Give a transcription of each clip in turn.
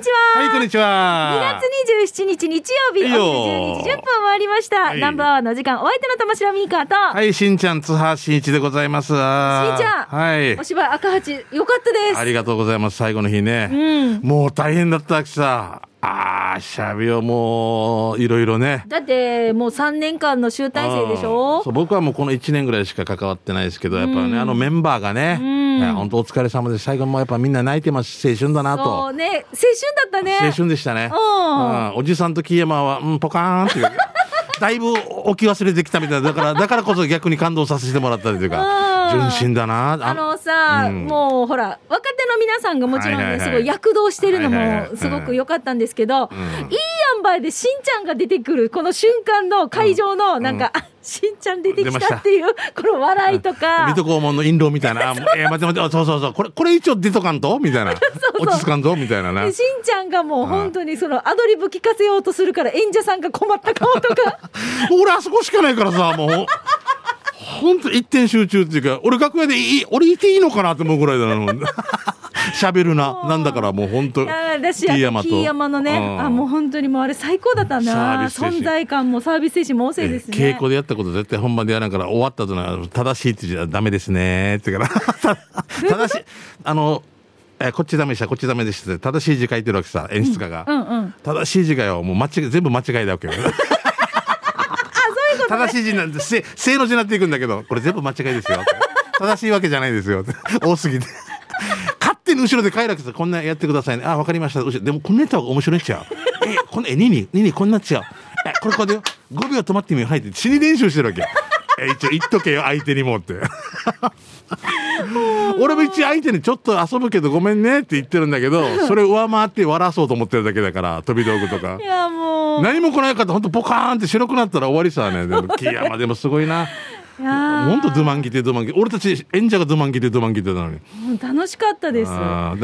にちは。はい、こんにちは。2月27日日曜日、お昼12時10分回りました。はいナンバーワンの時間、お相手の玉城ミーカーと、はい、しんちゃん、津波しんいちでございます。しんちゃんはいお。芝居赤八、よかったです。ありがとうございます。最後の日ね。うん。もう大変だったわけさ。ああ、シャビをもう、いろいろね。だって、もう3年間の集大成でしょ？そう僕はもうこの1年ぐらいしか関わってないですけど、やっぱりね、あのメンバーがね、んいや本当お疲れ様です。最後もやっぱみんな泣いてます。青春だなそとう。ね、青春だったね。青春でしたね。うんうんおじさんと木山は、うん、ポカーンっていう。だいぶ置き忘れてきたみたいな。だから、だからこそ逆に感動させてもらったというか、うん純真だな。あのさ、うん。もうほら若手の皆さんがもちろんね、はいはいはい。すごい躍動してるのはいはいはい。もすごく良かったんですけど、ん。いい塩梅でしんちゃんが出てくるこの瞬間の会場のなんか、あしんちゃん出てきたっていうこの笑いとか。水戸黄門の印籠みたいな。えー、待って待って、あそうそうそう。これ、これ一応出とかんと？みたいな。落ち着かんぞ？みたいな。しんちゃんがもう本当にそのアドリブ聞かせようとするから演者さんが困った顔とか。俺あそこしかないからさ、もう。本当一点集中っていうか、俺楽屋でいい、俺いていいのかなと思うぐらいだな。喋るな。なんだからもう本当。あーだしキーヤマと。キーヤマのね、うん。あもう本当にもうあれ最高だったな。存在感もサービス精神も旺盛ですね、稽古でやったこと絶対本番でやらんから終わったとな正しいって言うじゃダメですね。ってから。正しい。あのえこっちダメでした。こっちダメでした正しい字書いてるわけさ演出家が、うんうん。正しい字がよもう間違い全部間違いだわけよ正しい字なんてせ正の字になっていくんだけどこれ全部間違いですよ。正しいわけじゃないですよ。多すぎて。勝手に後ろで快楽さこんなやってくださいね。あ分かりました。でもこんなやった方が面白いっちゃう。えこんえニニニニこんなっちゃう。えこれこれで5秒止まってみよう。はい。って死に練習してるわけえ一応言っとけよ相手にもって。俺も一応相手にちょっと遊ぶけどごめんねって言ってるんだけど それを上回って笑わそうと思ってるだけだから飛び道具とか。いやもう。何も来ないかった本当ポカーンって白くなったら終わりさね。でも木山でもすごいな本当ドゥマンギてドゥマンギ俺たち演者がドゥマンギてドゥマンギてなのに。楽しかったです。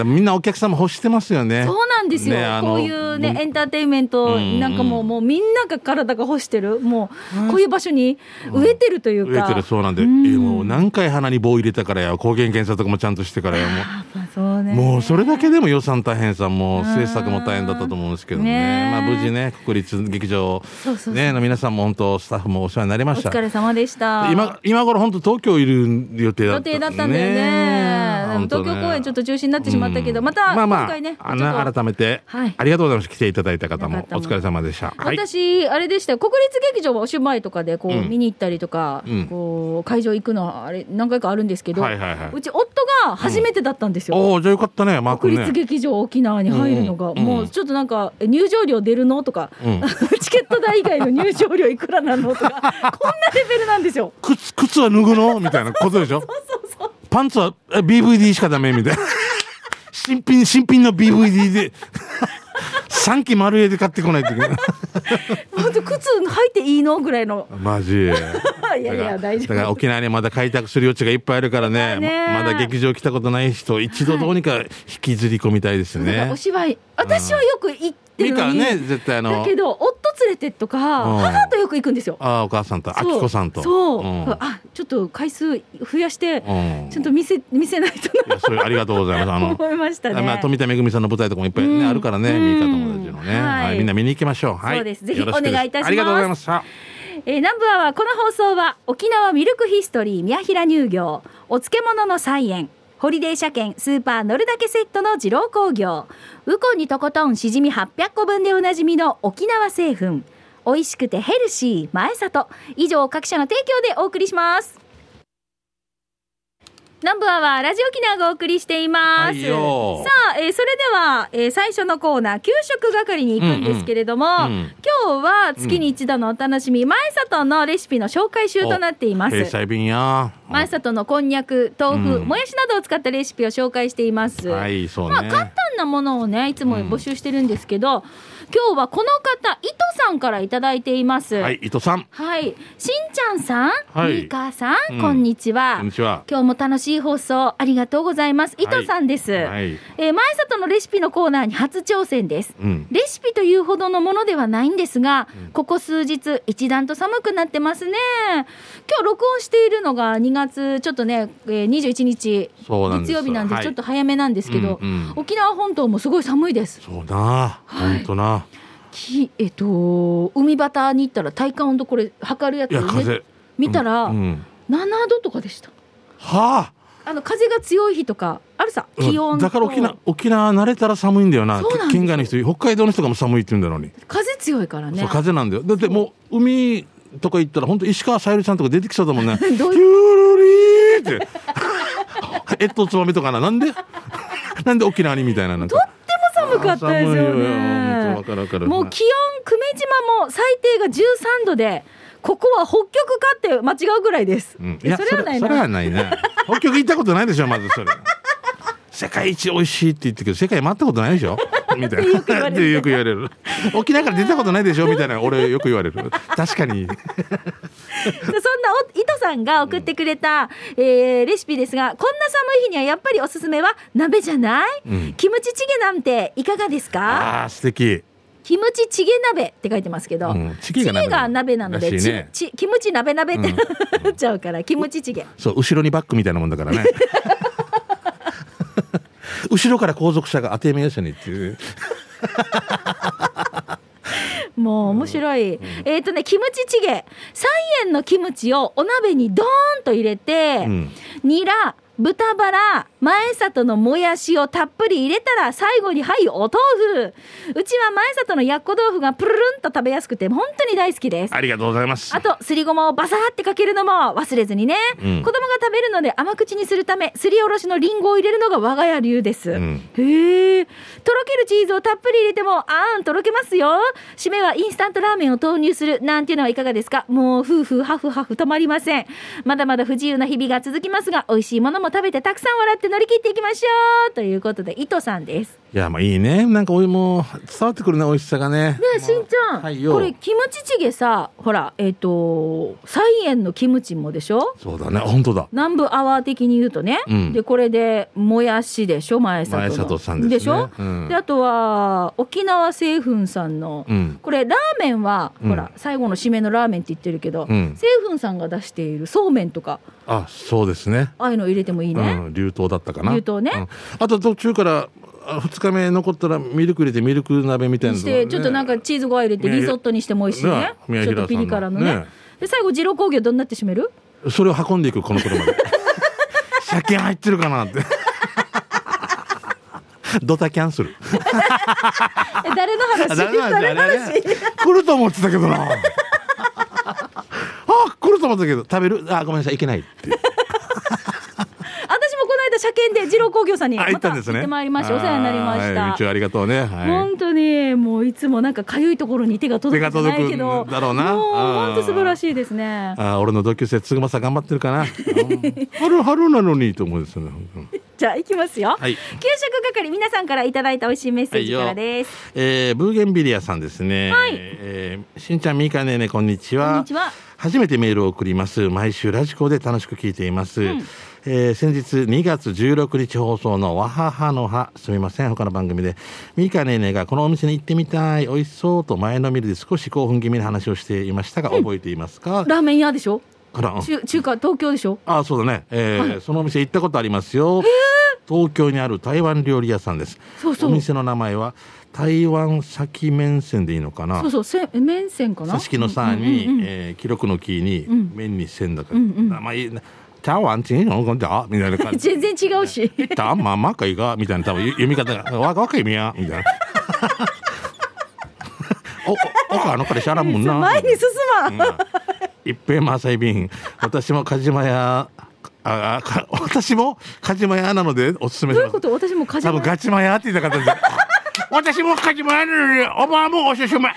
みんなお客様欲してますよね。そうなんですよ、ねこういうねう。んエンターテインメント、うん。なんかもうもうみんなが体が欲してる。もうこういう場所に植えてるというか、植えてるそうなんで、ん。えもう何回鼻に棒入れたからや抗原検査とかもちゃんとしてからやもうね。もうそれだけでも予算大変さ、もう制作も大変だったと思うんですけどね、ねまあ、無事ね、国立劇場ね、の皆さんも本当、スタッフもお世話になりました。お疲れ様でした。今今頃本当、東京いる予定だ予った。定だったんだよね。でも本当東京公演ちょっと中止になってしまったけど、うん。またまあまあ今改めて、はい。ありがとうございます。来ていただいた方もお疲れ様でした。はい。私、あれでしたよ。国立劇場はお芝居とかでこう、うん。見に行ったりとか、うん。こう会場行くのはあれ何回かあるんですけど、はいはいはい。うち夫が初めてだったんですよ、よかったね、マー君ね。国立劇場沖縄に入るのが、うん。うんもうちょっとなんかえ入場料出るの？とか、うん。チケット代以外の入場料いくらなの？とか。こんなレベルなんですよ。靴、靴は脱ぐの？みたいな。ことでしょ？パンツはえ BVD しかダメ？みたいな。新品、新品の BVD で、3期丸絵で買ってこないといけない。本当靴履いていいの？ぐらいの。マジ。いやいや大丈だから夫。沖縄にまだ開拓する余地がいっぱいあるからね。ねままだ劇場来たことない人、一度どうにか引きずり込みたいですねお。芝居私はよく行ってるのに、ね、絶対あの。だけ、ど夫連れてとか、うん。母とよく行くんですよ。ああ、お母さんと、あきこさんと。そう、ん。あちょっと回数増やして、うん。ちゃんと見せ見せないといやそれありがとうございます。あなの、思いましたね。まあ、富田恵さんの舞台とかもいっぱいね、うん。あるからね、うん。ミカ友達のね、はい。はい、みんな見に行きましょう。はい。そうです。ぜひお願いいたします。ありがとうございます。さあえー、南部アワーこの放送は沖縄ミルクヒストリー宮平乳業お漬物の菜園ホリデー車検スーパー乗るだけセットの二郎工業。ウコンにとことんしじみ800個分でおなじみの沖縄製粉。美味しくてヘルシー前里。以上各社の提供でお送りします。南部アワーラジオ沖縄がお送りしています、はいよ。さあ、えーそれでは、えー最初のコーナー給食係に行くんですけれども、うんうん。今日は月に一度のお楽しみ、前里のレシピの紹介集となっています。前里のこんにゃく豆腐、うん。もやしなどを使ったレシピを紹介しています、はい、そうまあ、ね。簡単なものをねいつも募集してるんですけど、今日はこの方糸さんからいただいています。はい、伊藤さん。はい。しんちゃんさん、はい。みーかーさん、うん。こんにちは。こんにちは。今日も楽しい放送ありがとうございます。糸さんです、はい。えー前里のレシピのコーナーに初挑戦です。うん。レシピというほどのものではないんですが、ここ数日一段と寒くなってますね。今日録音しているのが2月ちょっとね、えー、21日そうなんです。月曜日なんではい。ちょっと早めなんですけど、うんうん。沖縄本本島もすごい寒いです。そうなはい。本当なきえっと海端に行ったら体感温度これ測るやつや風。見たらうん7度とかでした。はあ。あの風が強い日とかあるさ気温と。だから沖縄沖縄慣れたら寒いんだよな。県外の人北海道の人がも寒いって言うんだのに、風強いからね。そう風なんだよ。だってもう海とか行ったら本当石川さゆりさんとか出てきそうだもんね。どうって。えっとつばめとかな。なんで？なんで沖縄にみたいななんか寒かったですよね。もう気温久米島も最低が13度でここは北極かって間違うぐらいです、うん、いやそれはないそれはなないね。北極行ったことないでしょまずそれ。世界一美味しいって言ってるけど世界回ったことないでしょみたいな。よく言われる。でよく言われる。沖縄から出たことないでしょみたいな俺よく言われる。確かに。で そんなお糸さんが送ってくれた、えーレシピですがこんな寒い日にはやっぱりおすすめは鍋じゃない、うん。キムチチゲなんていかがですか？ああ素敵。キムチチゲ鍋って書いてますけど、うんチチゲゲが鍋なので、ね。ちちキムチ鍋鍋って なっちゃうから、キムチチゲ。そう後ろにバックみたいなもんだからね 後ろから後続車が当て目やしにっていう。もう面白い、えっ、とねキムチチゲ。3円のキムチをお鍋にドーンと入れて、うん。ニラ豚バラ前里のもやしをたっぷり入れたら最後にはいお豆腐。うちは前里のやっこ豆腐がプルルンと食べやすくて本当に大好きです。ありがとうございます。あとすりごまをバサーってかけるのも忘れずにね、うん。子供が食べるので甘口にするためすりおろしのりんごを入れるのが我が家流です、うん。へえとろけるチーズをたっぷり入れてもあーんとろけますよ。締めはインスタントラーメンを投入するなんていうのはいかがですか？もう夫婦ハフハフ止まりません。まだまだ不自由な日々が続きますが美味しいものも食べてたくさん笑って乗り切っていきましょうということで糸さんです。いやまあいいね。なんかおいも伝わってくるね美味しさがね。ねえしんちゃん、はいよ。これキムチチゲさほらえっ、と菜園のキムチもでしょ？そうだね。本当だ。南部アワー的に言うとね、うん。でこれでもやしでしょ？前里の。前里さんですね。しょ、うん。であとは沖縄製粉さんの、うん。これラーメンは、うん。ほら最後の締めのラーメンって言ってるけど、うん。製粉さんが出しているそうめんとか。あそうですね。ああいうの入れてもいいね、うん、流凍だったかな。流凍ね。うん。あと途中からあ2日目残ったらミルク入れてミルク鍋みたいなのしてちょっとなんかチーズご飯入れてね。リゾットにしても美味しいね。ちょっとピリ辛のね。ね。で最後二郎工業どんなって締める？それを運んでいくこの車で。車検入ってるかなって。ドタキャンする。え誰の話？誰の話？来ると思ってたけどな。あ来ると思ってたけど。食べる？あごめんなさい。いけないって私もこの間車検で二郎工業さんにあまた行ったんですね。行ってまいりましたお世話になりました。ありがとうね。はい。本当にもういつもなんかかゆいところに手が届くじゃないけど。だろうな。もううん本当素晴らしいですね。あ俺の同級生つぐまさん頑張ってるかな。うん。春春なのにと思うんですよねうんじゃあ行きますよ、はい。給食係皆さんからいただいた美味しいメッセージからです、えーブーゲンビリアさんですね。はい。えーしんちゃん、みーかねね、こんにちは。こんにちは初めてメールを送ります。毎週ラジコで楽しく聞いています。えー先日2月16日放送のわははのは、すみません、他の番組で、みーかねねがこのお店に行ってみたい、美味しそうと前のめりで少し興奮気味な話をしていましたが、覚えていますか？ラーメン屋でしょ？かな中中華東京でしょ？あそうだね、えーそのお店行ったことありますよ東京にある台湾料理屋さんです。お店の名前は台湾先麺線でいいのかな？そうそう。せ麺線かな？挿し木のさに、うんうんうんえー記録の木に、ん。麺に線だから、うんうん。名前茶碗チンのこんじゃみたいな感じ。全然違うし「たまあまかいが」みたいな多分読み方が「わ若いみや」みたいな「おおおかあの彼しゃらんもんな」前に進まん、一平マサイ便。私も梶間屋ああか 私も梶間屋なのでおすすめします。どういうこと？私もかじ多分ガチマ屋って言ったんで 私も梶間屋なのでおばあもおすすめ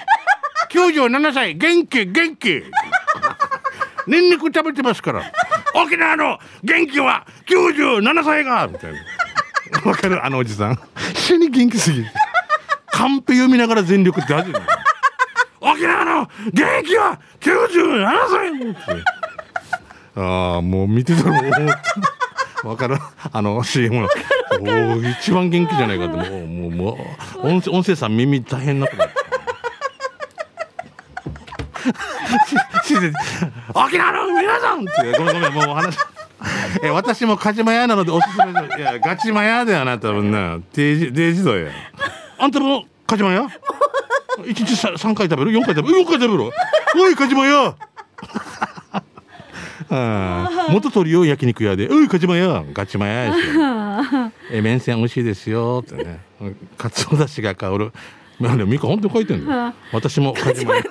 97歳。元気元気。ニンニク食べてますから。沖縄の元気は97歳が。みたいな。わかる？あのおじさん。死に元気すぎる。カンペ読みながら全力って初めて沖縄の元気は97歳ああもう見てたらもうわかるあの CM の。おお一番元気じゃないかってもうもうもう音声音声さん耳大変なこと沖縄の皆さんってごめんごめんもう話え私もカジマ屋なのでおすすめですいやガチマ屋だよな多分なデージデージだよあんたもカジマ屋一日さ三回食べる四回食べる四回食べるおいカジマ屋あー元取りよ焼肉屋で「おいカジマ屋ガチマ屋ですよ」え麺線美味しいですよ」ってね。かつおだしが香る。まあねミカ本当に書いてんの。私もカジマ屋で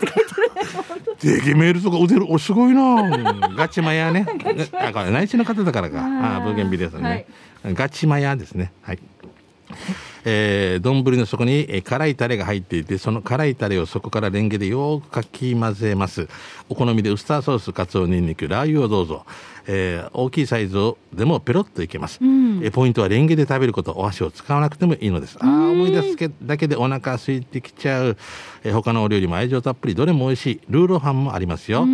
けメールとか打てるおすごいな。うんガチマヤねあこれ内地の方だからか。あブーゲンビリアさんね、ガチマヤですね。はいえー、丼の底に、えー辛いタレが入っていてその辛いタレをそこからレンゲでよくかき混ぜます。お好みでウスターソースかつおにんにくラー油をどうぞ、えー大きいサイズをでもペロッといけます、えーポイントはレンゲで食べることお箸を使わなくてもいいのです。あー思い出すけだけでお腹空いてきちゃう、えー他のお料理も愛情たっぷりどれも美味しい。ルーローハンもありますよ。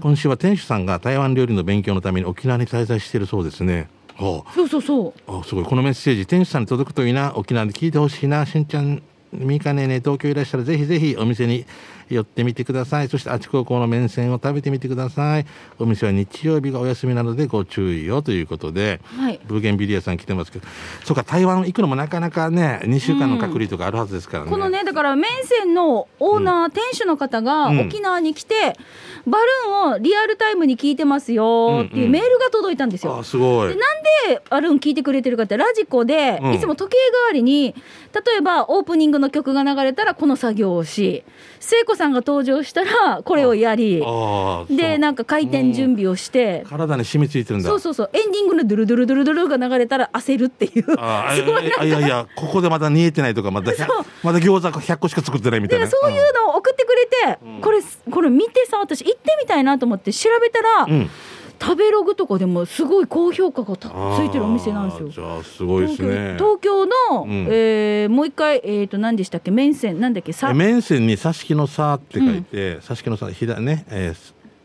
今週は店主さんが台湾料理の勉強のために沖縄に滞在しているそうですねそうそうそう。あすごい。このメッセージ店主さんに届くといいな。沖縄で聞いてほしいな。しんちゃんみーかねね東京いらっしゃらぜひぜひお店に寄ってみてください。そしてあち高校の麺線を食べてみてください。お店は日曜日がお休みなのでご注意をということで、はい。ブーゲンビリアさん来てますけど。そうか台湾行くのもなかなかね2週間の隔離とかあるはずですからね、このねだから麺線のオーナー、店主の方がうん。沖縄に来て、バルーンをリアルタイムに聞いてますよっていうメールが届いたんですよ。あすごい。でなんでバルーン聞いてくれてるかってラジコで、うん。いつも時計代わりに例えばオープニングの曲が流れたらこの作業をし聖子さんが登場したらこれをやりでなんか開店準備をして。体に染みついてるんだ。そうそうそう。エンディングのドゥルドゥルドゥルドゥルが流れたら焦るっていうああいやいやいやここでまだ煮えてないとかまだ100まだ餃子100個しか作ってないみたいなでそういうのを送ってくれて、これこれ見てさ私行ってみたいなと思って調べたら、うん食べログとかでもすごい高評価がたついてるお店なんですよ。じゃあすごいですね。東京の、うん。えーもう一回、えー、と何でしたっけ？麺線なんだっけ？さえ面線に挿し木の差って書いて、挿し木の差左ね。え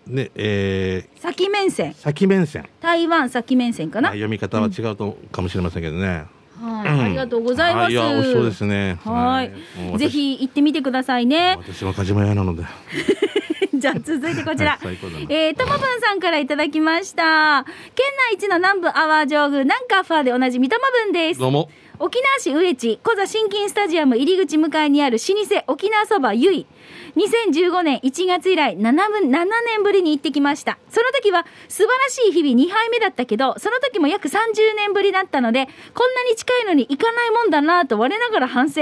ー、でえ先麺線。ー、先面線。台湾先麺線かな、まあ読み方は違うと、かもしれませんけどね。はい、ありがとうございます。はいそうですね。はい。ぜひ行ってみてくださいね。私は鹿島屋なので じゃあ続いてこちらはい。えー、ともぶんさんからいただきました。県内一の南部アワー上宮、南カファーでおなじみともぶんです。どうも沖縄市上地小座新金スタジアム入り口向かいにある老舗沖縄そばゆい2015年1月以来 7, 分7年ぶりに行ってきました。その時は素晴らしい日々2杯目だったけどその時も約30年ぶりだったのでこんなに近いのに行かないもんだなと我ながら反省。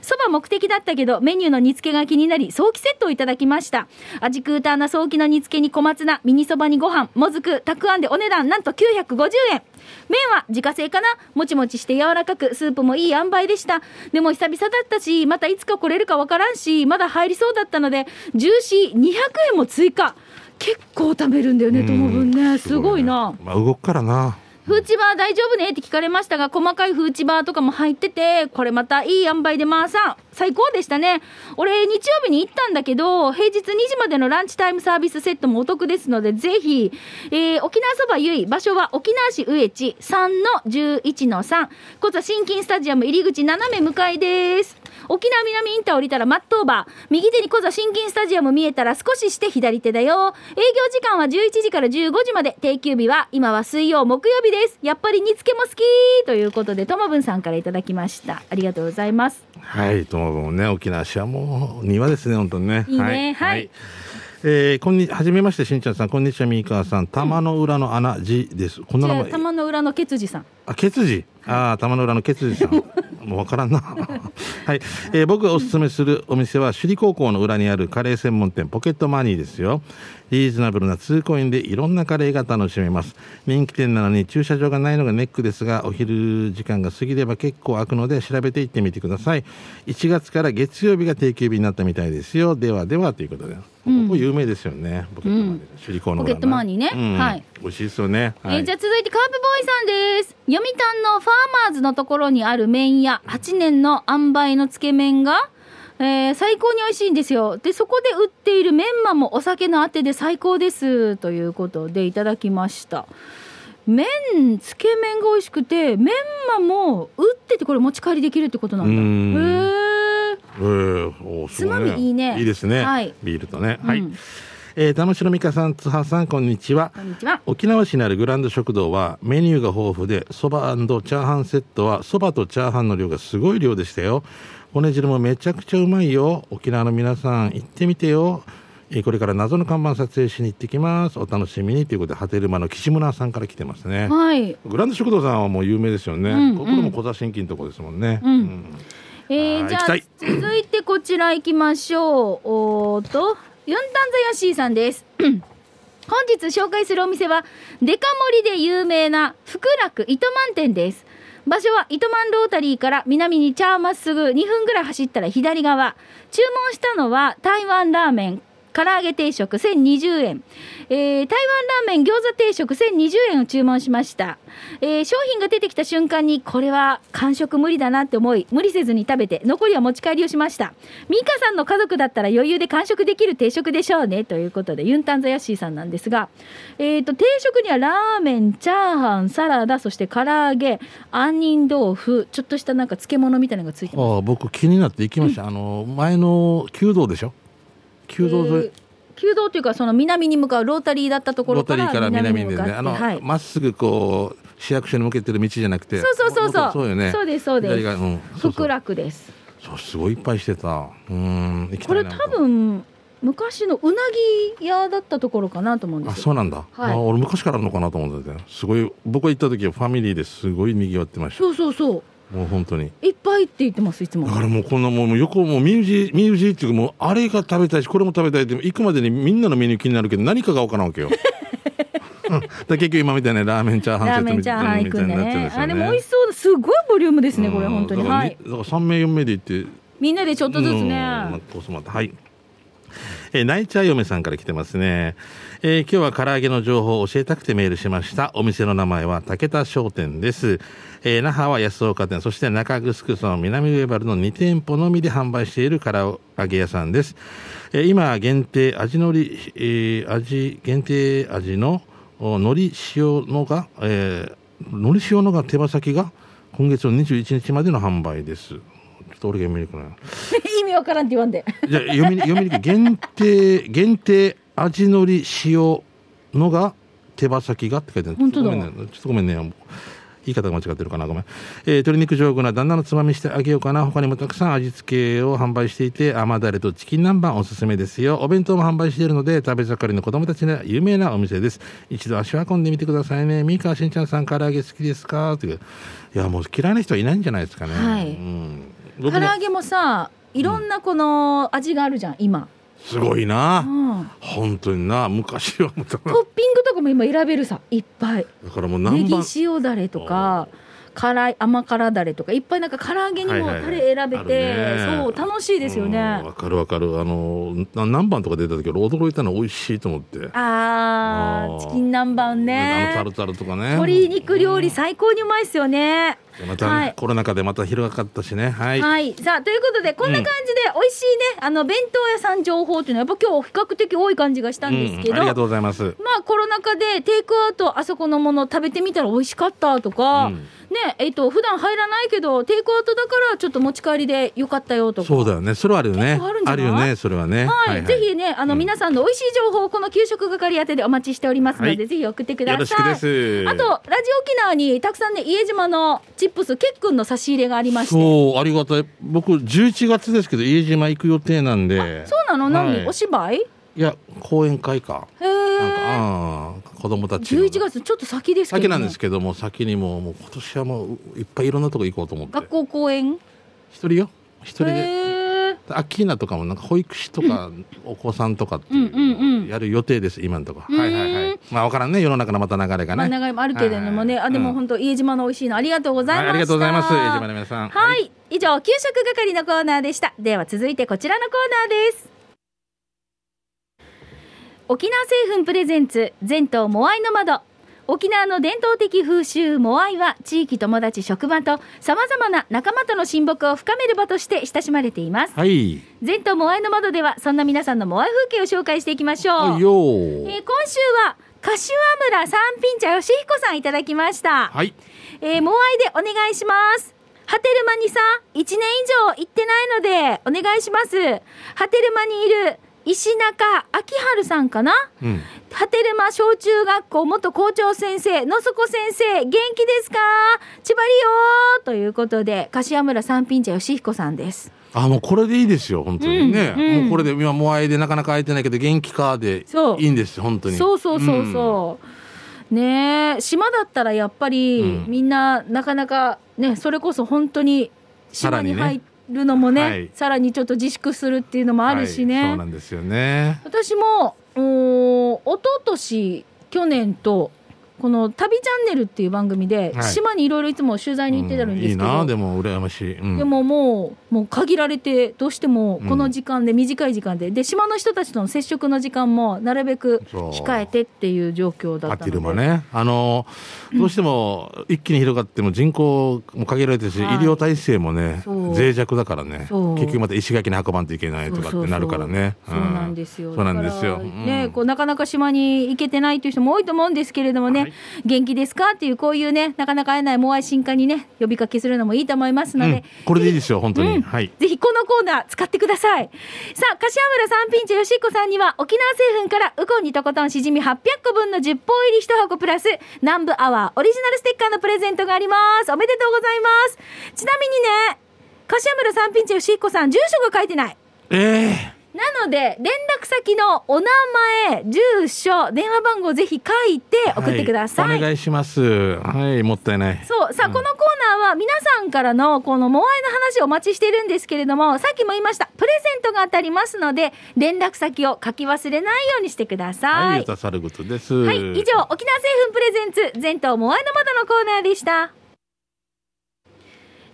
そば目的だったけどメニューの煮付けが気になり早期セットをいただきました。味クーターな早期の煮付けに小松菜ミニそばにご飯もずくたくあんでお値段なんと950円。麺は自家製かな？もちもちして柔らかくスープもいい塩梅でした。でも久々だったしまたいつか来れるかわからんしまだ入りそうだったのでジューシー200円も追加。結構食べるんだよねともぶんね。すごいな。まあ動くからな。フーチバー大丈夫ね？って聞かれましたが細かいフーチバーとかも入っててこれまたいい塩梅でまあさん最高でしたね。俺日曜日に行ったんだけど平日2時までのランチタイムサービスセットもお得ですのでぜひ、えー沖縄そばゆい場所は沖縄市上地3の11の3こ座新金スタジアム入り口斜め向かいです。沖縄南インター降りたらマットオーバー右手に小座新金スタジアム見えたら少しして左手だよ。営業時間は11時から15時まで。定休日は今は水曜木曜日です。やっぱり煮付けも好き。ということでともぶんさんからいただきました。ありがとうございます。はいともぶんね沖縄市はもう庭ですね本当にね。いいねはいえー、こんにはじめましてしんちゃんさん。こんにちはみーかーさん。玉の裏の穴じです。こんな名前。玉の裏のケツジさん。あ、ケツジ。ああ、玉の裏のケツジさん。もうわからんな。はい、えー僕がおすすめするお店は首里高校の裏にあるカレー専門店ポケットマニーですよ。リーズナブルなワンコインでいろんなカレーが楽しめます。人気店なのに駐車場がないのがネックですが、お昼時間が過ぎれば結構空くので調べて行ってみてください。1月から月曜日が定休日になったみたいですよ。ではではということで。ここ有名ですよね。ポケットマニー。首里高のポケットマニーねうんはい。美味しいですよね。はいえーじゃあ続いてカープボーイさんです読谷のファーマーズのところにある麺屋8年の塩梅のつけ麺が、えー最高に美味しいんですよでそこで売っているメンマもお酒のあてで最高ですということでいただきました麺つけ麺が美味しくてメンマも売っててこれ持ち帰りできるってことなんだうんへえつまみいいねいいですね。はいビールとね。はい。うんえー、玉城美香さん、津波さん、こんにちは。こんにちは。沖縄市にあるグランド食堂はメニューが豊富で、そばチャーハンセットはそばとチャーハンの量がすごい量でしたよ。骨汁もめちゃくちゃうまいよ。沖縄の皆さん、行ってみてよ。えーこれから謎の看板撮影しに行ってきます。お楽しみにということで、波照間の岸村さんから来てますね。はい。グランド食堂さんはもう有名ですよね。うんうんここでも小座新規のとこですもんね。うんえー、じゃあ続いてこちら行きましょう。おーっと、ユンタンザヤシーさんです。本日紹介するお店は、デカ盛りで有名な福楽糸満店です。場所は糸満ロータリーから南にチャーまっすぐ2分ぐらい走ったら左側。注文したのは台湾ラーメン、唐揚げ定食1020円、えー台湾ラーメン餃子定食1020円を注文しました、えー商品が出てきた瞬間にこれは完食無理だなって思い無理せずに食べて残りは持ち帰りをしました。ミカさんの家族だったら余裕で完食できる定食でしょうね。ということでユンタンザヤッシーさんなんですが、えー、と定食にはラーメンチャーハンサラダそして唐揚げ杏仁豆腐ちょっとしたなんか漬物みたいなのがついてます。ああ僕気になって行きました、あの前の弓道でしょ？弓道沿い、えー弓道というかその南に向かうロータリーだったところから南に向かって。でね。あの、はい。まっすぐこう市役所に向けてる道じゃなくて。そうそうそうそう。もそうよね。そうですそうです。うん。福う楽です。そうすごいいっぱいしてた。うん。これ多分昔のうなぎ屋だったところかなと思うんですよ。あそうなんだ、はい。あ俺昔からあるのかなと思っててすごい僕が行った時はファミリーですごい賑わってました。そうそうそうもう本当に。いっぱいって言ってますいつも。だからもうこんなもう横もうミュージミュージーっていうかもうあれが食べたいしこれも食べたいって行くまでにみんなのメニュー気になるけど何かが分からんわけよ。うん。だ結局今みたいなラーメンチャーハンセラーメンチャーハン行くんでねあれも美味しそうだ。すごいボリュームですねこれうん。本当に。だからにはい。だから3名4名で行って。みんなでちょっとずつうん。ねはい。えー、ナイチャー嫁さんから来てますね。えー今日は唐揚げの情報を教えたくてメールしました。お店の名前は武田商店です。えー那覇は安岡店、そして中城村南上原の2店舗のみで販売している唐揚げ屋さんです。えー今限定味のり、えー味、限定味の海苔塩のが、えー海苔塩のが手羽先が今月の21日までの販売です。っと俺が読みにくくない。意味わからんって言わんで。じゃあ読みに読みにくい限定限定味のり塩のが手羽先がって書いてある。本当だ。ちょっとごめんねちょっとごめんね言い方が間違ってるかな。ごめん、えー鶏肉上手な旦那のつまみしてあげようかな。他にもたくさん味付けを販売していて甘だれとチキン南蛮おすすめですよ。お弁当も販売しているので食べ盛りの子供たちには有名なお店です。一度足を運んでみてくださいね。三川しんちゃんさん唐揚げ好きですか？っていう。いやもう嫌いな人はいないんじゃないですかね、はい。うん、唐揚げもさいろんなこの味があるじゃん今、すごいな、うん、本当にな。昔はトッピングとかも今選べるさいっぱい。からもうネギ何番塩だれとか辛い甘辛だれとかいっぱいなんか唐揚げにもタレ選べて、はいはいそう楽しいですようんね、わかるわかる。あのな何番とか出た時俺驚いたの美味しいと思って。あーチキン南蛮あのねタルタルとかね。鶏肉料理最高にうまいですよね、また、はい。コロナ禍でまた広がったしね。はい、はい。さあ、ということで、こんな感じで、美味しいね、あの、弁当屋さん情報っていうのは、やっぱ今日比較的多い感じがしたんですけど、うんありがとうございます。まあ、コロナ禍でテイクアウト、あそこのもの食べてみたら美味しかったとか、うん。ね、えっ、と、普段入らないけど、テイクアウトだから、ちょっと持ち帰りでよかったよとか。そうだよね。それはあるよね。あるんじゃない？るよねそれはね。はい、ぜひね、あの、うん。皆さんの美味しい情報をこの給食係宛てでお待ちしておりますので、はい。ぜひ送ってください。よろしくです。あと、ラジオ沖縄にたくさんね、家島のチップス、ケックンの差し入れがありまして。そうありがたい。僕11月ですけど家島行く予定なんで。そうなの？何、はい。お芝居？いや講演会か。へえ。ああ子供たちの。11月ちょっと先ですけど、ね、先なんですけども先にもうもう今年はもういっぱいいろんなとこ行こうと思って。学校公演？一人よ。一人でアッキーナとかもなんか保育士とかお子さんとかっていうやる予定です今のとこ。うん。はいはいはい。まあわからんね世の中のまた流れがね。まあ長いもあるけれどもね、はいあでもうん本当家島の美味しいの。ありがとうございました、はいありがとうございます。家島の皆さん。はい、以上給食係のコーナーでした。では続いてこちらのコーナーです。沖縄製粉プレゼンツ全島モアイの窓沖縄の伝統的風習モアイは地域友達職場とさまざまな仲間との親睦を深める場として親しまれています。はい。全島モアイの窓ではそんな皆さんのモアイ風景を紹介していきましょう、はいよえー今週は柏村三品茶義彦さんいただきました、はい。えーモアイでお願いします。ハテルマにさ1年以上行ってないのでお願いします。ハテルマにいる石中明春さんかな？うん。波照間小中学校元校長先生野底先生元気ですか？千葉りよー！ということで柏村三品茶義彦さんです。あ、もうこれでいいですよ、本当にね。うんうん。もうこれで、今、モアイでなかなか会えてないけど、元気かでそう。いいんですよ、本当に。そうそうそうそう、ねえ島だったらやっぱり、うん。みんななかなかねそれこそ本当に島にさらにね。入るのもねはい。さらにちょっと自粛するっていうのもあるしね、はい。そうなんですよね。私もおー一昨年去年とこの「旅チャンネル」っていう番組で、はい島にいろいろいつも取材に行ってたんですけど、うんいいな、でも羨ましい。うんでももうもう限られてどうしてもうんこの時間で短い時間で、で島の人たちとの接触の時間もなるべく控えてっていう状況だアったのでティルマね。あの、どうしても一気に広がっても人口も限られてるし、はい医療体制もね脆弱だからね。結局また石垣に運ばんといけないとかってなるからね。そうなんですよ。そうなんですよ。ね、こうなかなか島に行けてないという人も多いと思うんですけれどもね、はい元気ですか？っていうこういうね、なかなか会えないモアイ新刊にね、呼びかけするのもいいと思いますので、うんこれでいいですよ、本当に。うんはい。ぜひこのコーナー使ってください。さあ、柏村三品茶よしっこさんには沖縄製粉からウコンにとことんしじみ800個分の10本入り1箱プラス南部アワーオリジナルステッカーのプレゼントがあります。おめでとうございます。ちなみにね、柏村三品茶よしっこさん住所が書いてない。ええなので、連絡先のお名前、住所、電話番号ぜひ書いて送ってください。はいお願いします。はい、もったいない。そう。さあ、うんこのコーナーは皆さんからのこのモアイの話をお待ちしているんですけれども、さっきも言いました、プレゼントが当たりますので、連絡先を書き忘れないようにしてくださはい、い。ゆたさることです。はい、以上、沖縄製粉プレゼンツ、全島モアイの窓のコーナーでした。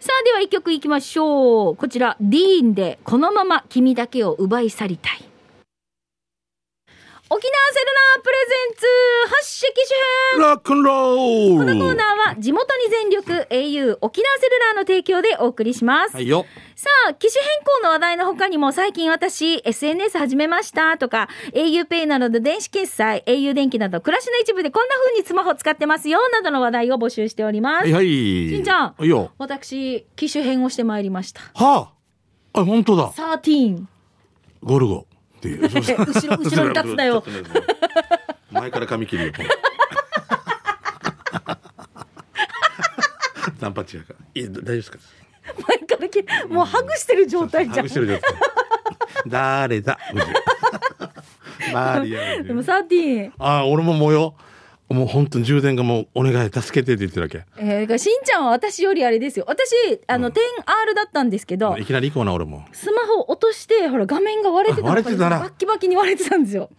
さあ、では一曲いきましょう。こちら、ディーンで、このまま君だけを奪い去りたい。沖縄セルラープレゼンツ、発色主編ロックンロールこのコーナーは地元に全力 au 沖縄セルラーの提供でお送りします。はいよ。さあ、機種変更の話題の他にも最近私 SNS 始めましたとか auPay などの電子決済、au 電気など暮らしの一部でこんな風にスマホ使ってますよなどの話題を募集しております。はいはい。しんちゃんはいよ。私、機種変をしてまいりました。はあ。あ、本当だ。13。ゴルゴ。っていう。後ろ後ろに立つなよ。前から髪切るよ。パチやから。いや、大丈夫ですか？前からけもうハグしてる状態じゃん。誰だ？マリア。でも13。あ、俺ももうよ。もう本当に充電がもうお願い助けてって言ってるわけ。えー、だからしんちゃんは私よりあれですよ。私、あの、うん 10R だったんですけど、いきなり行こうな俺も。スマホ落として、ほら、画面が割れてた割れてたなバッキバキに割れてたんですよ。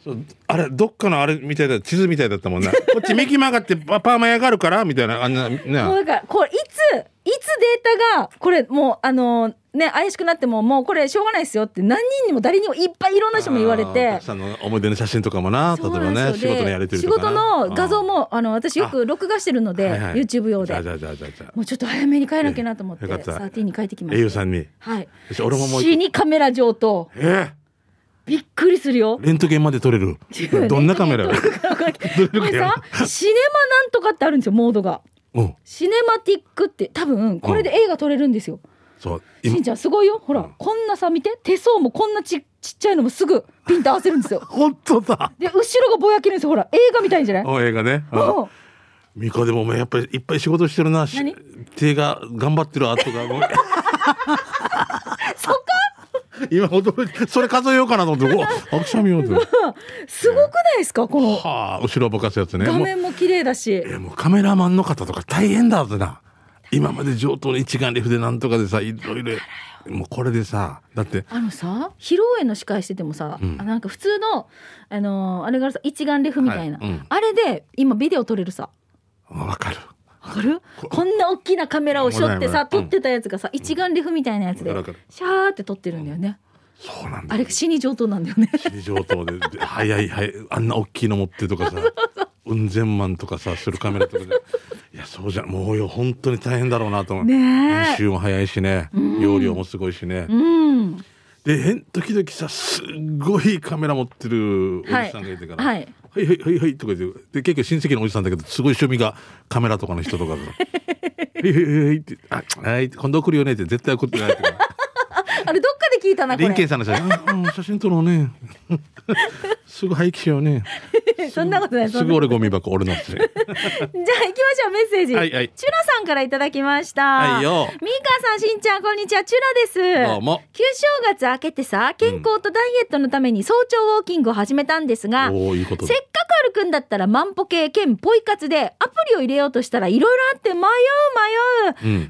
あれどっかのあれみたいだ地図みたいだったもんな。こっち右曲がってパパーマやがるからみたいなあんなね。もうだから、これ、いつ、いつデータが、これ、もう、あのーね、怪しくなっても、もうこれ、しょうがないですよって、何人にも誰にもいっぱいいろんな人も言われて客。さんの思い出の写真とかもな、例えばね、仕事のやりとり仕。事の画像も、あの、私よく録画してるので、はいはい YouTube 用でじゃあ。じゃあじゃあじゃあじゃあ。もうちょっと早めに帰らなきゃなと思って、よかった13に帰ってきました。栄養さんに。はい。俺ももう死にカメラ上と、えびっくりするよー、。レントゲンまで撮れる。どんなカメラ これさ、シネマなんとかってあるんですよ、モードが。うん。シネマティックって多分これで映画撮れるんですよ。そう。しんちゃんすごいよ。ほら、うんこんなさ見て手相もこんなちちっちゃいのもすぐピンと合わせるんですよ。本当だ。で後ろがぼやけるんですよ。ほら映画みたいんじゃない？お映画ね。うんうんミコでもお前やっぱりいっぱい仕事してるな。手が頑張ってる後がもう。そこ今驚いて、それ数えようかなと思って、うわ、あくしゃみようと。すごくないですかこのはあ、後ろぼかすやつね。画面も綺麗だし。えもうカメラマンの方とか大変だってな。今まで上等の一眼レフでなんとかでさ、いろいろ、もうこれでさ、だって、あのさ披露宴の司会しててもさ、うんあなんか普通のあのーあれがさ一眼レフみたいな、はいうんあれで今ビデオ撮れるさわかる。わかる？こんな大きなカメラをしょってさうん撮ってたやつがさ一眼レフみたいなやつでシャーって撮ってるんだよね。そうなんだよ。あれが死に上等なんだよね。地上等で、で早い早い、あんな大きいの持ってとかさ、うん千万とかさ、するカメラとかで。いや、そうじゃん、もうよ、本当に大変だろうなと思う。ね編え集も早いしね、容量もすごいしね。うん。で、時々さ、すっごいカメラ持ってるおじさんがいてから、はいはいはいはいはいとか言って、で、結構親戚のおじさんだけど、すごい趣味がカメラとかの人とかが、はいはいはいはいって、あ、はい、今度送るよねって絶対送ってないって。あれどっかで聞いたなこれ。林健さんの写真。うんうん写真撮ろうね。すぐ廃棄しようね。そんなことないすぐ俺ゴミ箱俺のって。じゃあ行きましょうメッセージ、はいはい。チュラさんからいただきました。はいよ。ミーカーさんしんちゃんこんにちはチュラです。どうも。旧正月明けてさ健康とダイエットのために早朝ウォーキングを始めたんですが、おおいいことだ。せっかく歩くんだったら万歩計兼ポイ活でアプリを入れようとしたらいろいろあって迷う迷う、うん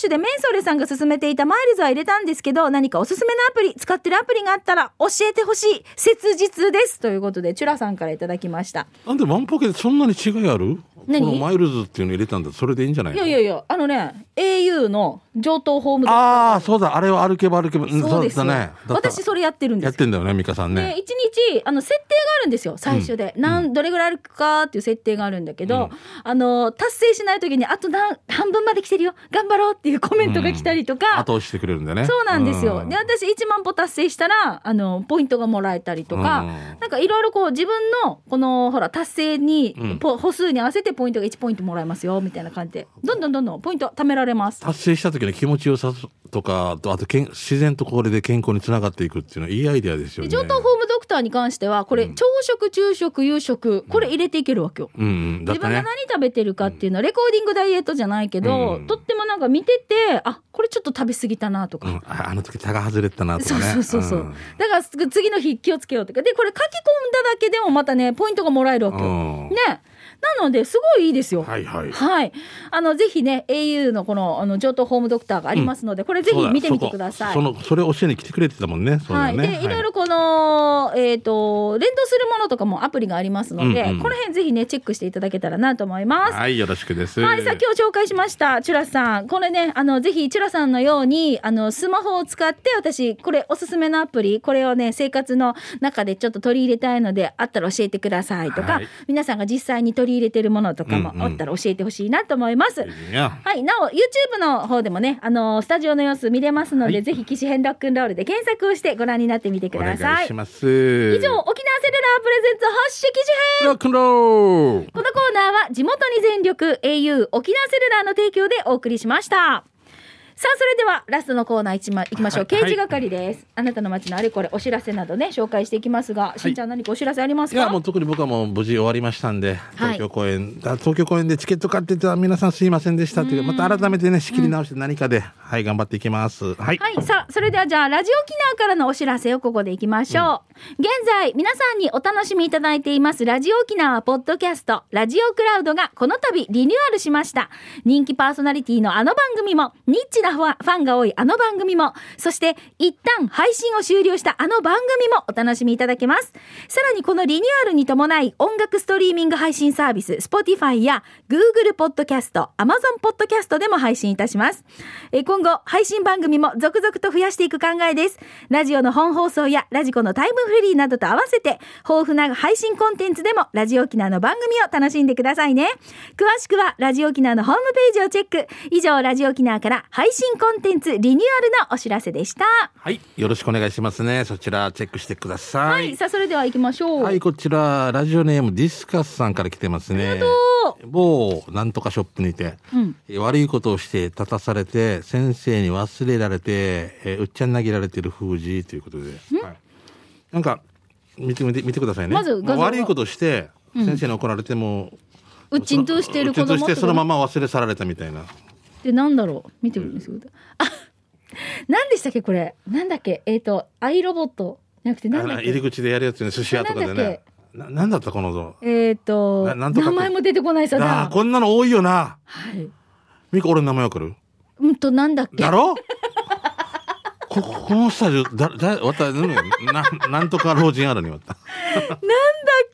ッシュでメンソレさんが勧めていたマイルズは入れたんですけど何かおすすめのアプリ使ってるアプリがあったら教えてほしい切実です。ということでチュラさんからいただきました。なんでワンポケそんなに違いある？何？このマイルズっていうの入れたんだ。それでいいんじゃないの？いやいやいやあのね au の上等ホームドああそうだ。あれは歩けば歩けばんそうですね。私それやってるんですやってんだよね美香さんでね1日あの設定があるんですよ最初で、なんどれぐらい歩くかっていう設定があるんだけど、うん。あの達成しない時にあと何半分まで来てるよ頑張ろうっていうコメントが来たりとか、後押してくれるんだよね。そうなんですよ、うん。で私1万歩達成したらあのポイントがもらえたりとか、うん。なんかいろいろこう自分のこのほら達成に、歩数に合わせてポイントが1ポイントもらえますよみたいな感じで。どんどんどんどんポイント貯められます。達成した時の気持ちよさとかとあとけん自然とこれで健康につながっていくっていうのはいいアイデアですよね。で上等ホームドクターに関してはこれ、朝食昼食夕食これ入れていけるわけよ。うん。うん。だっ自分が何食べてるかっていうのはレコーディングダイエットじゃないけど、うん。とってもなんか見ててあこれちょっと食べ過ぎたなとか、うん。ああの時タが外れてたなとそうかねそうそう。そう、ん。だから次の日気をつけようとか。でこれ書き込んだだけでもまたねポイントがもらえるわけよ、うん。ねなのですごいいいですよ。はいはい。はい。あの、ぜひね、au のこの、あの、上等ホームドクターがありますので、これぜひ見てみてください。そのそれ教えに来てくれてたもんねそうだはい、でい。ろいろこの、えっ、と連動するものとかもアプリがありますので、うんうん。この辺ぜひねチェックしていただけたらなと思います。はいよろしくです。はい、さあ今日紹介しましたチュラさん。これねあのぜひチュラさんのようにあのスマホを使って私これおすすめのアプリこれをね生活の中でちょっと取り入れたいのであったら教えてくださいとか、はい。皆さんが実際に取り入れてるものとかもうんうんあったら教えてほしいなと思います。いやはい、なお YouTube の方でもねあのスタジオの様子見れますので、はいぜひ機種編ロックンロールで検索をしてご覧になってみてください。いします以上沖縄セルラープレゼンツ発色機種編ロックンロールこのコーナーは地元に全力 au 沖縄セルラーの提供でお送りしました。さあ、それではラストのコーナーいちまいきましょう。はい刑事係です。あなたの街のあれこれお知らせなどね、紹介していきますが、しんちゃん何かお知らせありますか？いやもう特に僕はもう無事終わりましたんではい東京公演、あ東京公演でチケット買ってた皆さんすいませんでしたっていうかまた改めてね仕切り直して何かで、はい頑張っていきますはい、はい。さあ、それではじゃあ、ラジオ沖縄からのお知らせをここでいきましょう。現在、皆さんにお楽しみいただいています、ラジオ沖縄ポッドキャスト、ラジオクラウドがこの度リニューアルしました。人気パーソナリティのあの番組も、ニッチなファンファンが多いあの番組も、そして、一旦配信を終了したあの番組もお楽しみいただけます。さらにこのリニューアルに伴い、音楽ストリーミング配信サービス、Spotify や Google ポッドキャスト、Amazon ポッドキャストでも配信いたします。え今後、配信番組も続々と増やしていく考えです。ラジオの本放送やラジコのタイムフリーなどと合わせて、豊富な配信コンテンツでもラジオ沖縄の番組を楽しんでくださいね。詳しくはラジオ沖縄のホームページをチェック。以上、ラジオ沖縄から配信コンテンツリニューアルのお知らせでした。はい、よろしくお願いしますねそちらチェックしてくださはい、いさあ、それでは行きましょう。はい、こちら、ラジオネームディスカスさんから来てますね。と某なんとかショップにて、うん悪いことをして立たされて、先生に忘れられて、えーうっちゃん投げられてる封じということで。はい、なんか、見て見て見てくださいね。まず画像は悪いことして、先生に怒られても、うちんとしている子供うっちんとしてそのままま忘れ去られたみたいな。でなんだろう？見てるんですよ。あ、何でしたっけこれ？なんだっけ？えっ、とアイロボットなくてなんだっあの入りけ。口でやるやつね、寿司屋とかでね。ななんだったこのぞ。えっ、とななんとか名前も出てこないさあだあ、。こんなの多いよな。はい。ミコ、俺の名前わかる？うんとなんだっけ？だろ？ここのスタジオだだわたななんとか老人あるにわたなんだっ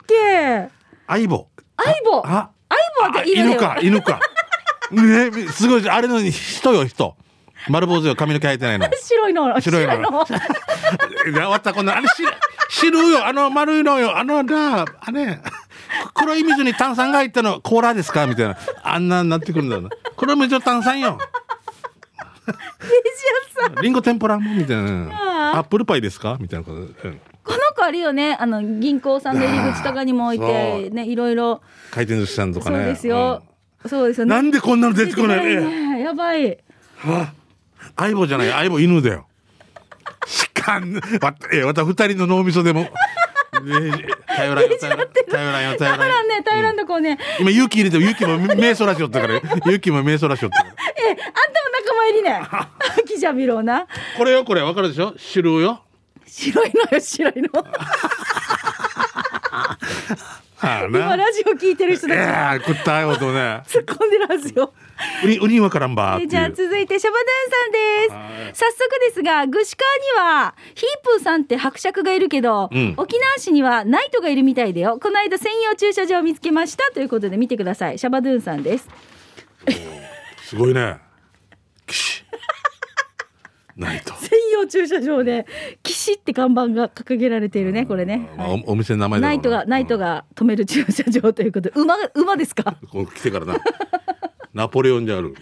け？相棒相棒。相あ棒っ犬か犬かねすごいあれの人よ人。丸坊主よ髪の毛生えてないの。白いの。白いの。いやわったこんなあれ知るよあの丸いのよ。あのだあれ黒い水に炭酸が入ったのコーラですか？みたいな。あんなになってくるんだよな。黒い水と炭酸よ。リンゴ天ぷらも？みたいな。あアップルパイですか？みたいなこと。でうん。この子あるよね。あの銀行さんの入り口とかにも置いあてねいろいろ。回転寿司さんとかね。そうですよ。そうですようんね。なんでこんなの出てこない出てこねやばい。はあ相棒じゃない相棒犬だよ。なんわえわた二人の脳みそでも。ね頼らんよ頼らん。頼らんよ頼らんね、タイランドこうね、今勇気入れても勇気も目そらしよったから勇気も目そらしよった からえ、あんたも仲間入りね。キジャビローな。これよこれわかるでしょ？汁よ。白いのよ、白いの。今なラジオ聞いてる人いたちやー食ったよとね突っ込んでるはずよ。ウニウニわからんばじゃあ続いてシャバドゥンさんです。早速ですが、グシカにはヒープーさんって伯爵がいるけど、うん沖縄市にはナイトがいるみたいだよ。この間専用駐車場を見つけましたということで見てください。シャバドゥンさんです。すごいね岸 ないと。専用駐車場で岸って看板が掲げられているね、これね。まあおお店の名前ナイトが、ナイトが止める駐車場ということ。で、馬が、馬ですか？こう来てからな。ナポレオンである。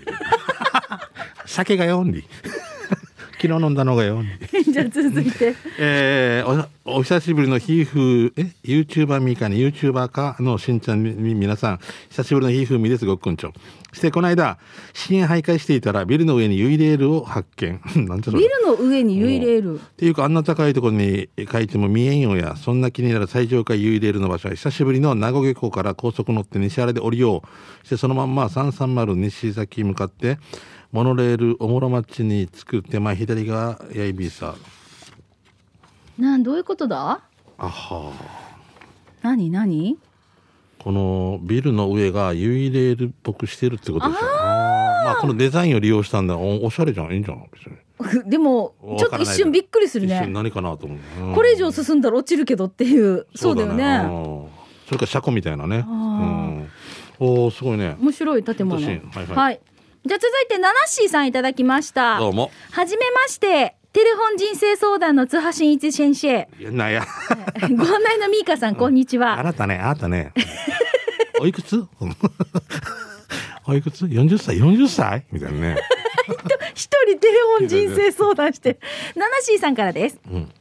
酒がよんり 昨日飲んだのがよんりじゃあ続いて。えーおお久しぶりのヒーフーえ？YouTuber みかに YouTuber かのしんちゃんみみ皆さん。久しぶりのヒーフーみですごっくんちょ。してこの間支援徘徊していたらビルの上にユイレールを発見。なんてそれビルの上にユイレール？っていうかあんな高いところに書いても見えんよや。そんな気になる最上階ユイレールの場所は久しぶりの名護漁港から高速乗って西原で降りよう。してそのまんま330西崎向かってモノレールおもろ町に着く手前左側やいびさなん、どういうことだ？あは。何何？このビルの上がユイレールっぽくしてるってことでしょあー。まあこのデザインを利用したんだ。おおしゃれじゃん。いいんじゃん。別に。でも、ちょっと一瞬びっくりするね。一瞬何かなと思う、うん。これ以上進んだら落ちるけどっていう。そうだよね。うんそれから車庫みたいなね。うあん、おおすごいね。面白い建物。はい。はい。じゃあ続いて、ナナッシーさんいただきました。どうも。はじめまして。テレフォン人生相談の津波真一先生。なや。ご案内のミーカさん、こんにちは。あなたね、あなたね。おいくつ？おいくつ ?40 歳 ?40 歳みたいなね。一人テレフォン人生相談して。ナナッシーさんからです。うん。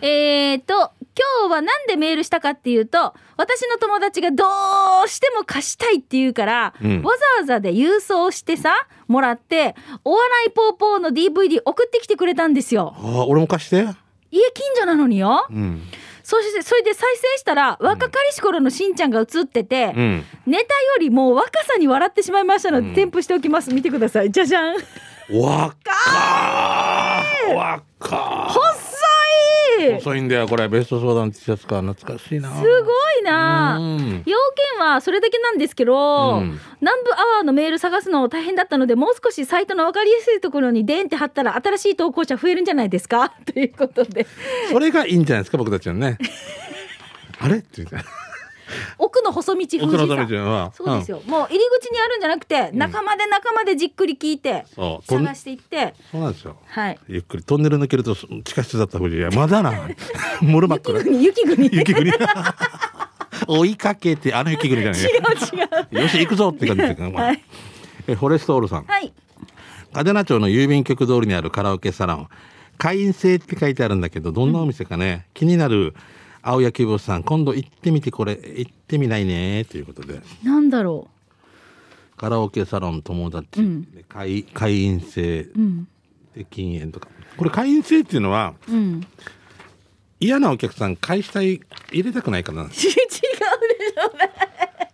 えーと、今日はなんでメールしたかっていうと、私の友達がどうしても貸したいって言うから、うんわざわざで郵送してさ、もらって、お笑いポーポーの DVD 送ってきてくれたんですよ。ああ、俺も貸して。家近所なのによ。うん。そして、それで再生したら、若かりし頃のしんちゃんが映ってて、うん。ネタよりも若さに笑ってしまいましたので、添付しておきます。見てください。じゃじゃん。わっかーわっかー細い遅いんだよ、これ。ベスト相談 T シャツか。懐かしいな。すごいなあうん要件はそれだけなんですけど、うん南部アワーのメール探すの大変だったので、もう少しサイトの分かりやすいところにデンって貼ったら新しい投稿者増えるんじゃないですか？ということで。それがいいんじゃないですか、僕たちはね。あれ？って言って。奥の細道封奥のじさためは。そうですよ。もう入り口にあるんじゃなくて、仲間で仲間でじっくり聞いて、探していって、そうなんですよ。はい。ゆっくりトンネル抜けると地下室だった富士いやまだなモルマック雪国、雪国。追いかけてあの雪国じゃない？違う。よし行くぞって感じですか、はい。えフォレストオールさんはい。嘉手納町の郵便局通りにあるカラオケサロン会員制って書いてあるんだけどどんなお店かね、気になる青焼き坊さん今度行ってみてこれ行ってみないねということでなんだろカラオケサロン友達、うん会会員制う。うん。で禁煙とかこれ会員制っていうのはうん。嫌なお客さん会社入れたくないかな 違うでしょうね。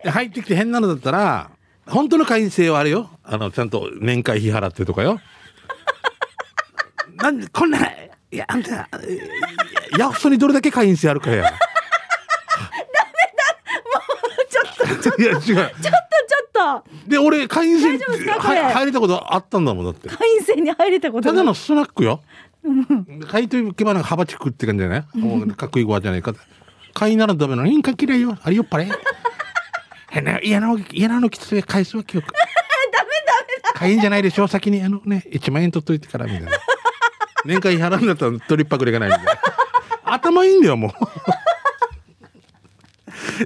で入ってきて変なのだったら本当の会員制はあれよあのちゃんと年会費払ってとかよ なんでこんないやあんたヤフソにどれだけ会員制あるかや。ちょっと、ちょっと、いや違う。ちょっと、ちょっと。で俺会員制入れたことあったんだもんだって。会員制に入れたことがただのスナックよ。書いておけばなんか幅チクって感じじゃない？もうかっこいい語じゃないか会員ならダメなのいいか嫌いよ。あれよっぱれ変な嫌な嫌なのきつい返すわ記憶。ダメダメだ。会員じゃないでしょ？先に。あのね1万円取っといてからみたいな。年会費払うんだったら取りっぱくれがないみたいな頭いいんだよもう。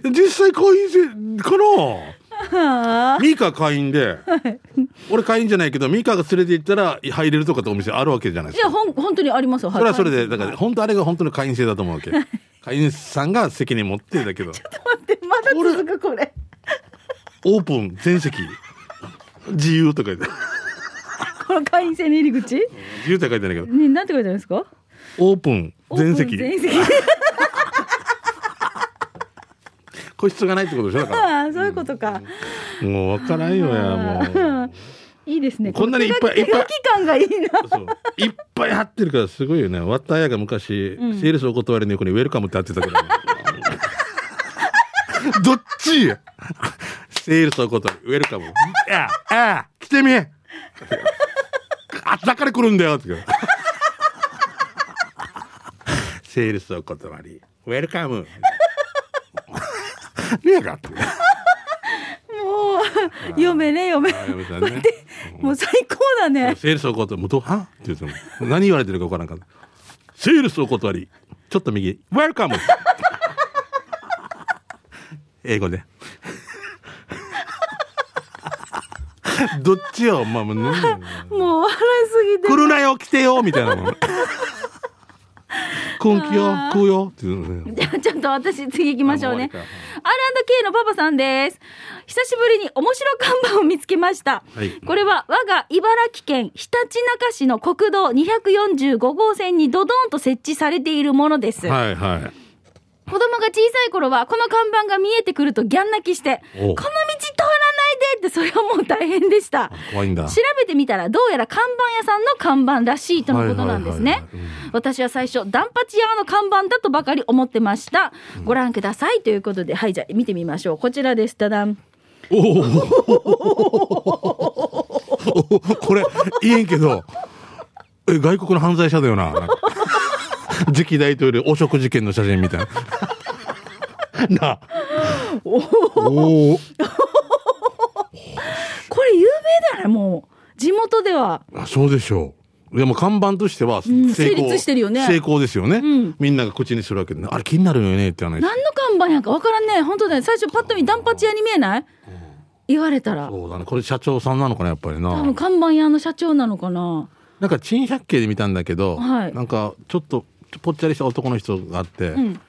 実際会員制かな？はあ。ミカ会員で。俺会員じゃないけどミカが連れて行ったら入れるとかってお店あるわけじゃないですか。いや、ほん、本当にありますよ。それはそれでだちょから本当あれが本当の会員制だと思うわけ。会員さんが責任持ってだけど。っと待って、まだ続く、これ。オープン全席。自由とか言って。この会員制の入り口？自由って書いてないけど。ね、なんて書いてあるんですか？オープン全席。全席。個室がないってことでしょだから。ああそういうことか、もう分からんよやもう。いいですね。こんなにいっぱい手書き手書き感がいいな。いっぱい貼ってるからすごいよね。ワッターヤが昔、ん。セールスお断りの横にウェルカムって貼ってたけど、どっちセールスお断りウェルカム。いやああ来てみあだから来るんだよってセールスお断りウェルカム。ねえかってもう読めね読めもう最高だね。セールスお断りもうどは？って言っても何言われてるか分からんからセールスお断りちょっと右ウェルカム。英語で。どっちよまあもう、ね、もう笑いすぎて。来るなよ来てよみたいなもん根気よ食うよっていうのね。じゃあちょっと私次行きましょうね。R&K のパパさんです。久しぶりに面白看板を見つけました、はい。これは我が茨城県ひたちなか市の国道245号線にドドンと設置されているものです、はいはい。子供が小さい頃はこの看板が見えてくるとギャン泣きしてこの道ってそれはもう大変でした。怖いんだ。調べてみたらどうやら看板屋さんの看板らしいとのことなんですね。私は最初ダンパチ屋の看板だとばかり思ってました。ご覧くださいということで。はいじゃあ見てみましょう。こちらです。ただん。おお これ言えんけどえ外国の犯罪者だよな。次期大統領汚職事件の写真みたいな。なあ。おおこれ有名だねもう。地元では。あそうでしょう。でも看板としてはん成功,、成立してるよね。成功ですよね、ん。みんなが口にするわけであれ気になるよねって。話何の看板やかわからんね。本当だね最初パッと見ダンパチ屋に見えない？言われたら。そうだね。これ社長さんなのかなやっぱりな。多分看板屋の社長なのかな。なんか珍百景で見たんだけど、はい。なんかちょっとぽっちゃりした男の人があって、ん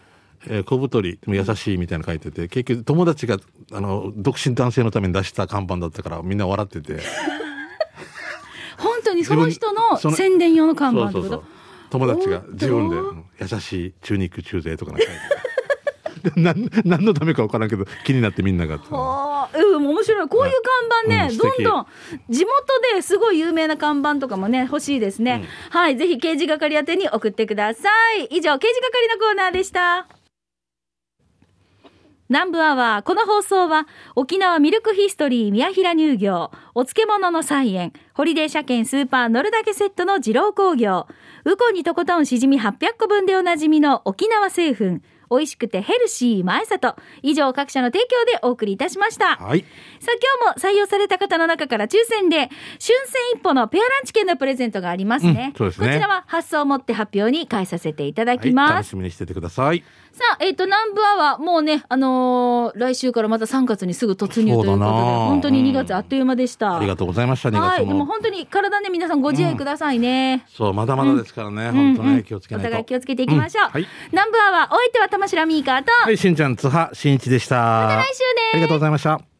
えー小太り優しいみたいなの書いてて結局友達があの独身男性のために出した看板だったからみんな笑ってて。本当にその人の宣伝用の看板ってこと？そうそうそう。友達が自分で優しい中肉中背とかなんか書いてて。何何のためか分からんけど気になってみんながうん面白い。こういう看板ね、うんどんどん。地元ですごい有名な看板とかもね欲しいですね、はいぜひ刑事係宛てに送ってください。以上刑事係のコーナーでした南部アワーこの放送は沖縄ミルクヒストリー宮平乳業お漬物の菜園ホリデー車検スーパー乗るだけセットの二郎工業ウコンにとことんしじみ800個分でおなじみの沖縄製粉美味しくてヘルシー前里以上各社の提供でお送りいたしました。はい。さあ今日も採用された方の中から抽選で春戦一歩のペアランチ券のプレゼントがありますね,、うんそうですね。こちらは発送をもって発表に返させていただはいきます、楽しみにしててくださいさあ、えっ、と、南部アワー、もうね、あのー来週からまた3月にすぐ突入ということで、本当に2月あっという間でした。ありがとうございました2はい、でも。本当に体ね、皆さんご自愛くださいね。そうまだまだですからね、本当うん。うんね気をつけないと。お互い気をつけていきましょう。うん。はい。南部アワー、お相手は玉城ミーカーと、はいしんちゃん津波しんいちでした。また来週です。ありがとうございました